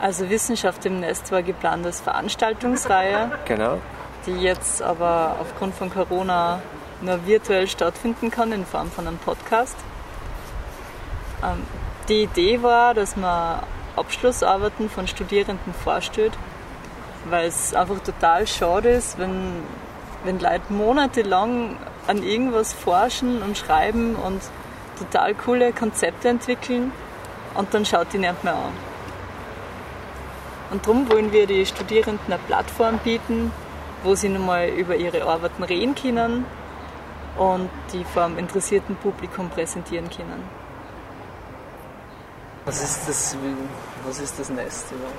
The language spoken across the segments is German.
Also Wissenschaft im Nest war geplant als Veranstaltungsreihe. Genau. Die jetzt aber aufgrund von Corona nur virtuell stattfinden kann in Form von einem Podcast. Ähm, die Idee war, dass man Abschlussarbeiten von Studierenden vorstellt, weil es einfach total schade ist, wenn, wenn Leute monatelang an irgendwas forschen und schreiben und total coole Konzepte entwickeln und dann schaut die niemand mehr an. Und darum wollen wir die Studierenden eine Plattform bieten, wo sie nochmal über ihre Arbeiten reden können und die vor einem interessierten Publikum präsentieren können. Was ist das, was ist das Nest überhaupt?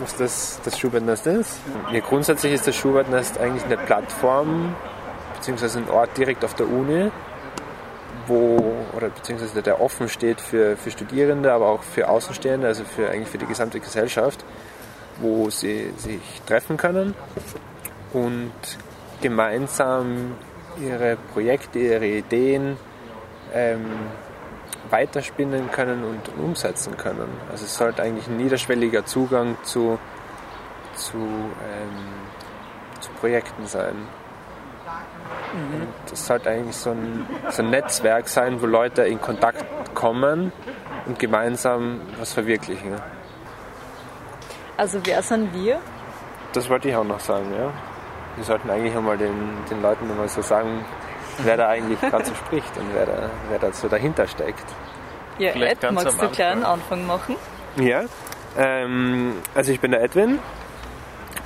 Was das, das Schubert-Nest ist? Ja, grundsätzlich ist das Schubert-Nest eigentlich eine Plattform, beziehungsweise ein Ort direkt auf der Uni, wo, oder beziehungsweise der offen steht für, für Studierende, aber auch für Außenstehende, also für, eigentlich für die gesamte Gesellschaft, wo sie sich treffen können und gemeinsam ihre Projekte, ihre Ideen ähm, weiterspinnen können und umsetzen können. Also es sollte eigentlich ein niederschwelliger Zugang zu, zu, ähm, zu Projekten sein. Mhm. Und es sollte eigentlich so ein, so ein Netzwerk sein, wo Leute in Kontakt kommen und gemeinsam was verwirklichen. Also wer sind wir? Das wollte ich auch noch sagen, ja. Wir sollten eigentlich einmal den, den Leuten nochmal so sagen, wer da eigentlich gerade so spricht und wer da, wer da so dahinter steckt. Ja, Ed, magst du einen kleinen Anfang machen? Ja, ähm, also ich bin der Edwin.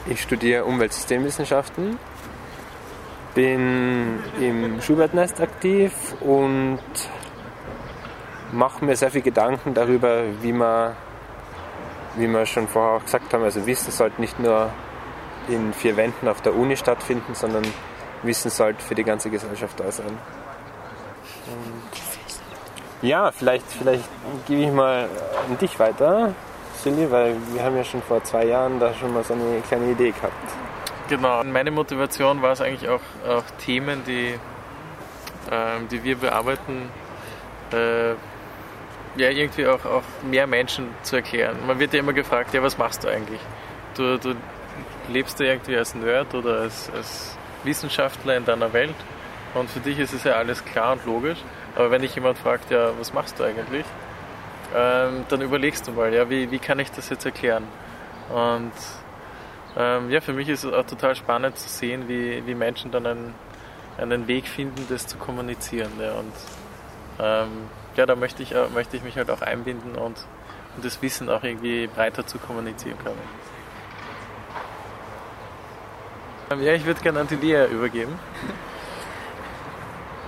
Ich studiere Umweltsystemwissenschaften, bin im Schubert-Nest aktiv und mache mir sehr viel Gedanken darüber, wie man, wie wir schon vorher auch gesagt haben, also Wissen sollte nicht nur in vier Wänden auf der Uni stattfinden, sondern Wissen sollte für die ganze Gesellschaft da sein. Und ja, vielleicht, vielleicht gebe ich mal an dich weiter, Silly, weil wir haben ja schon vor zwei Jahren da schon mal so eine kleine Idee gehabt. Genau, meine Motivation war es eigentlich auch, auch Themen, die, äh, die wir bearbeiten, äh, ja, irgendwie auch, auch mehr Menschen zu erklären. Man wird ja immer gefragt, ja, was machst du eigentlich? Du, du lebst du irgendwie als Nerd oder als, als Wissenschaftler in deiner Welt und für dich ist es ja alles klar und logisch. Aber wenn dich jemand fragt, ja, was machst du eigentlich, ähm, dann überlegst du mal, ja, wie, wie kann ich das jetzt erklären? Und ähm, ja, für mich ist es auch total spannend zu sehen, wie, wie Menschen dann einen, einen Weg finden, das zu kommunizieren. Ja. Und ähm, ja, da möchte ich, möchte ich mich halt auch einbinden und, und das Wissen auch irgendwie breiter zu kommunizieren können. Ja, ich würde gerne an die Lea übergeben.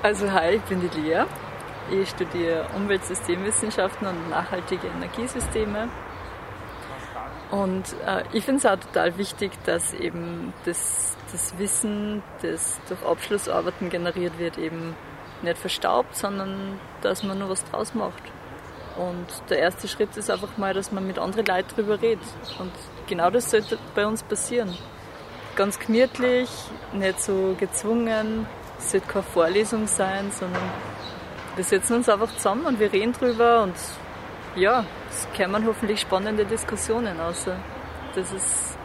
Also hi, ich bin die Lea. Ich studiere Umweltsystemwissenschaften und nachhaltige Energiesysteme. Und äh, ich finde es auch total wichtig, dass eben das, das Wissen, das durch Abschlussarbeiten generiert wird, eben nicht verstaubt, sondern dass man nur was draus macht. Und der erste Schritt ist einfach mal, dass man mit anderen Leuten drüber redet. Und genau das sollte bei uns passieren ganz gemütlich, nicht so gezwungen. Es sollte keine Vorlesung sein, sondern wir setzen uns einfach zusammen und wir reden drüber und ja, es kämen hoffentlich spannende Diskussionen aus. Das ist,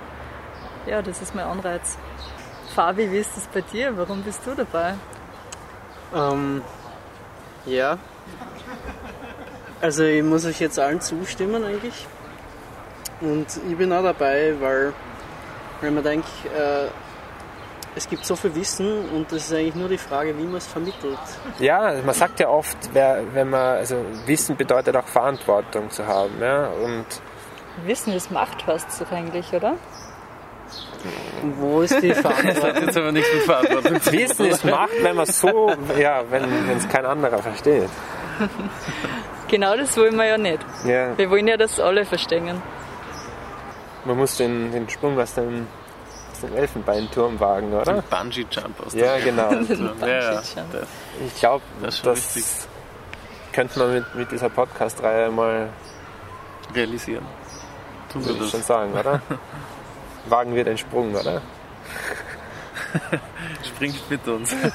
ja, das ist mein Anreiz. Fabi, wie ist das bei dir? Warum bist du dabei? Ähm, ja, also ich muss euch jetzt allen zustimmen eigentlich. Und ich bin auch dabei, weil weil man denkt, äh, es gibt so viel Wissen und es ist eigentlich nur die Frage, wie man es vermittelt. Ja, man sagt ja oft, wenn man, also Wissen bedeutet auch Verantwortung zu haben. Ja? Und Wissen ist Macht, heißt es eigentlich, oder? Und wo ist die Verantwortung? Das hat jetzt aber nichts mit Verantwortung zu Wissen ist Macht, wenn man so, ja, wenn es kein anderer versteht. Genau das wollen wir ja nicht. Ja. Wir wollen ja, dass alle verstehen. Man muss den, den Sprung aus dem, aus dem Elfenbeinturm wagen, oder? Den Bungee-Jump aus Ja, genau. ja, ich glaube, das, das könnte man mit, mit dieser Podcast-Reihe mal realisieren. Tun wir das. schon sagen, oder? wagen wir den Sprung, oder? Springt mit uns.